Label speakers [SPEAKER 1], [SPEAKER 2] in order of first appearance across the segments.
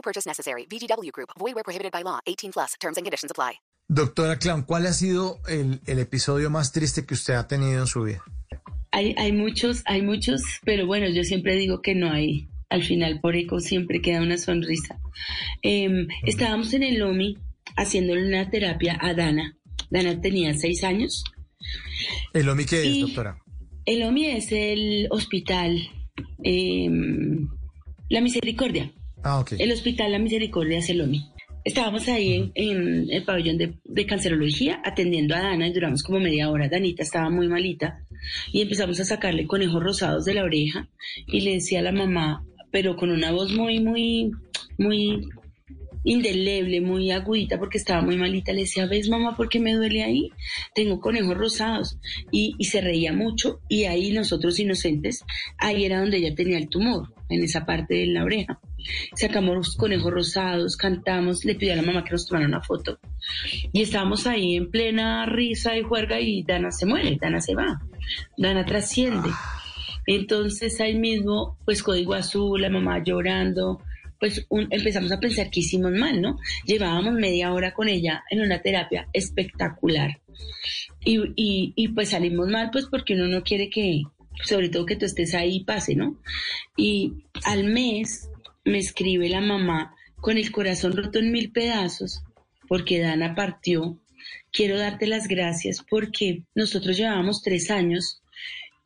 [SPEAKER 1] No purchase necessary. VGW Group. Void where prohibited by law. 18 plus. Terms and conditions apply.
[SPEAKER 2] Doctora Clown, ¿cuál ha sido el, el episodio más triste que usted ha tenido en su vida?
[SPEAKER 3] Hay, hay muchos, hay muchos, pero bueno, yo siempre digo que no hay. Al final, por eco, siempre queda una sonrisa. Em, estábamos en el LOMI haciéndole una terapia a Dana. Dana tenía seis años.
[SPEAKER 2] ¿El OMI qué es, doctora?
[SPEAKER 3] El OMI es el hospital em, La Misericordia.
[SPEAKER 2] Ah.
[SPEAKER 3] El Hospital La Misericordia es el OMI. Estábamos ahí en, en el pabellón de, de cancerología atendiendo a Dana y duramos como media hora. Danita estaba muy malita y empezamos a sacarle conejos rosados de la oreja y le decía a la mamá, pero con una voz muy, muy, muy indeleble, muy agudita porque estaba muy malita. Le decía, ¿ves mamá por qué me duele ahí? Tengo conejos rosados. Y, y se reía mucho y ahí nosotros inocentes, ahí era donde ella tenía el tumor, en esa parte de la oreja. Sacamos los conejos rosados, cantamos, le pidió a la mamá que nos tomara una foto. Y estábamos ahí en plena risa y juerga y Dana se muere, Dana se va, Dana trasciende. Entonces ahí mismo, pues código azul, la mamá llorando, pues empezamos a pensar que hicimos mal, ¿no? Llevábamos media hora con ella en una terapia espectacular. Y, y, y pues salimos mal, pues porque uno no quiere que, sobre todo que tú estés ahí y pase, ¿no? Y al mes me escribe la mamá con el corazón roto en mil pedazos porque Dana partió. Quiero darte las gracias porque nosotros llevábamos tres años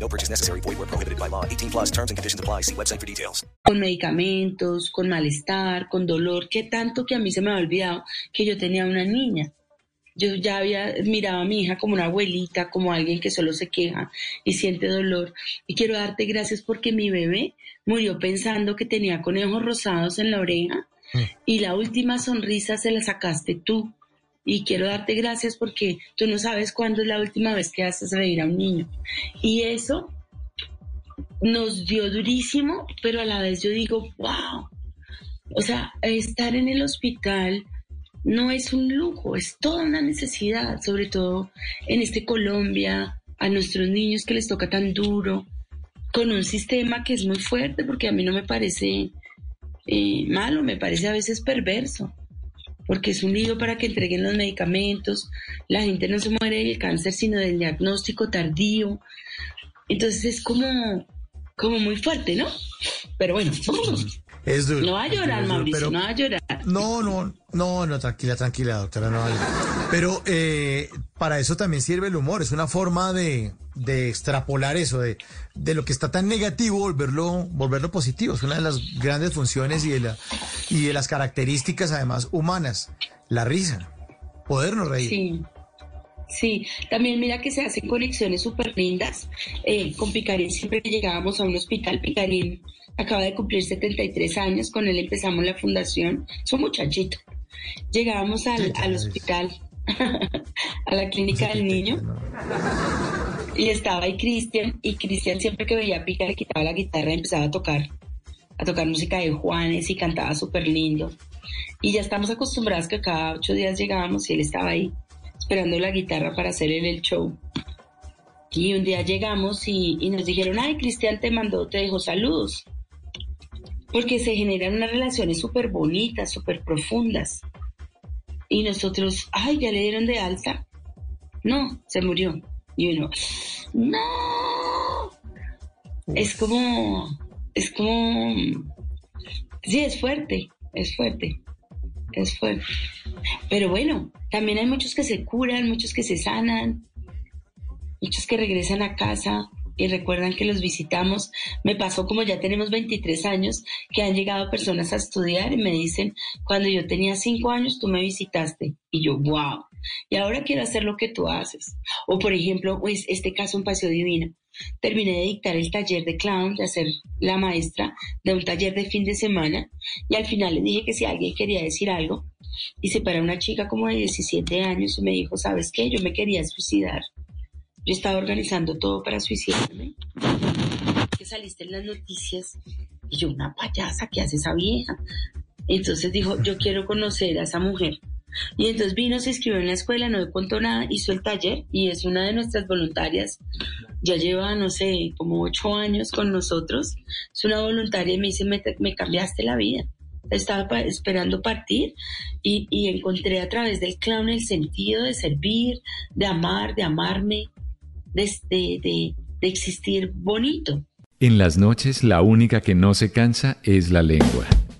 [SPEAKER 4] No purchase necessary. Void where prohibited by law. 18 plus terms and conditions apply. See website for details.
[SPEAKER 3] con medicamentos, con malestar, con dolor, que tanto que a mí se me había olvidado que yo tenía una niña. Yo ya había mirado a mi hija como una abuelita, como alguien que solo se queja y siente dolor. Y quiero darte gracias porque mi bebé murió pensando que tenía conejos rosados en la oreja y la última sonrisa se la sacaste tú. Y quiero darte gracias porque tú no sabes cuándo es la última vez que haces reír a un niño. Y eso nos dio durísimo, pero a la vez yo digo, wow. O sea, estar en el hospital no es un lujo, es toda una necesidad, sobre todo en este Colombia, a nuestros niños que les toca tan duro, con un sistema que es muy fuerte, porque a mí no me parece eh, malo, me parece a veces perverso, porque es un lío para que entreguen los medicamentos, la gente no se muere del cáncer, sino del diagnóstico tardío. Entonces es como, como muy fuerte, ¿no? Pero bueno,
[SPEAKER 2] Es duro.
[SPEAKER 3] no va a llorar,
[SPEAKER 2] duro,
[SPEAKER 3] Mauricio,
[SPEAKER 2] pero-
[SPEAKER 3] no va a llorar.
[SPEAKER 2] No, no, no, no, tranquila, tranquila, doctora, no vale. Pero eh, para eso también sirve el humor, es una forma de, de extrapolar eso, de, de lo que está tan negativo, volverlo, volverlo positivo. Es una de las grandes funciones y de, la, y de las características además humanas, la risa, podernos reír.
[SPEAKER 3] Sí. Sí, también mira que se hacen conexiones súper lindas. Eh, con Picarín, siempre que llegábamos a un hospital, Picarín acaba de cumplir 73 años, con él empezamos la fundación, es un muchachito. Llegábamos al, al hospital, a la clínica del niño, y estaba ahí Cristian, y Cristian siempre que veía a Pica le quitaba la guitarra y empezaba a tocar, a tocar música de Juanes y cantaba súper lindo. Y ya estamos acostumbrados que cada ocho días llegábamos y él estaba ahí esperando la guitarra para hacer el show. Y un día llegamos y, y nos dijeron, ay, Cristian te mandó, te dejó saludos. Porque se generan unas relaciones súper bonitas, súper profundas. Y nosotros, ay, ya le dieron de alta. No, se murió. Y uno, no. Es como, es como, sí, es fuerte, es fuerte, Es fuerte. Pero bueno, también hay muchos que se curan, muchos que se sanan, muchos que regresan a casa y recuerdan que los visitamos. Me pasó como ya tenemos 23 años, que han llegado personas a estudiar y me dicen, cuando yo tenía 5 años tú me visitaste. Y yo, wow. Y ahora quiero hacer lo que tú haces. O por ejemplo, pues este caso un Paseo Divino. Terminé de dictar el taller de clown, de hacer la maestra de un taller de fin de semana. Y al final le dije que si alguien quería decir algo, se para una chica como de 17 años y me dijo, ¿sabes qué? Yo me quería suicidar. Yo estaba organizando todo para suicidarme. Que saliste en las noticias. Y yo, una payasa, ¿qué hace esa vieja? Entonces dijo, yo quiero conocer a esa mujer. Y entonces vino, se inscribió en la escuela, no contó nada, hizo el taller y es una de nuestras voluntarias. Ya lleva, no sé, como ocho años con nosotros. Es una voluntaria y me dice, me, cambiaste la vida. Estaba esperando partir y, encontré a través del clown el sentido de servir, de amar, de amarme, de, de existir bonito.
[SPEAKER 5] En las noches la única que no se cansa es la lengua.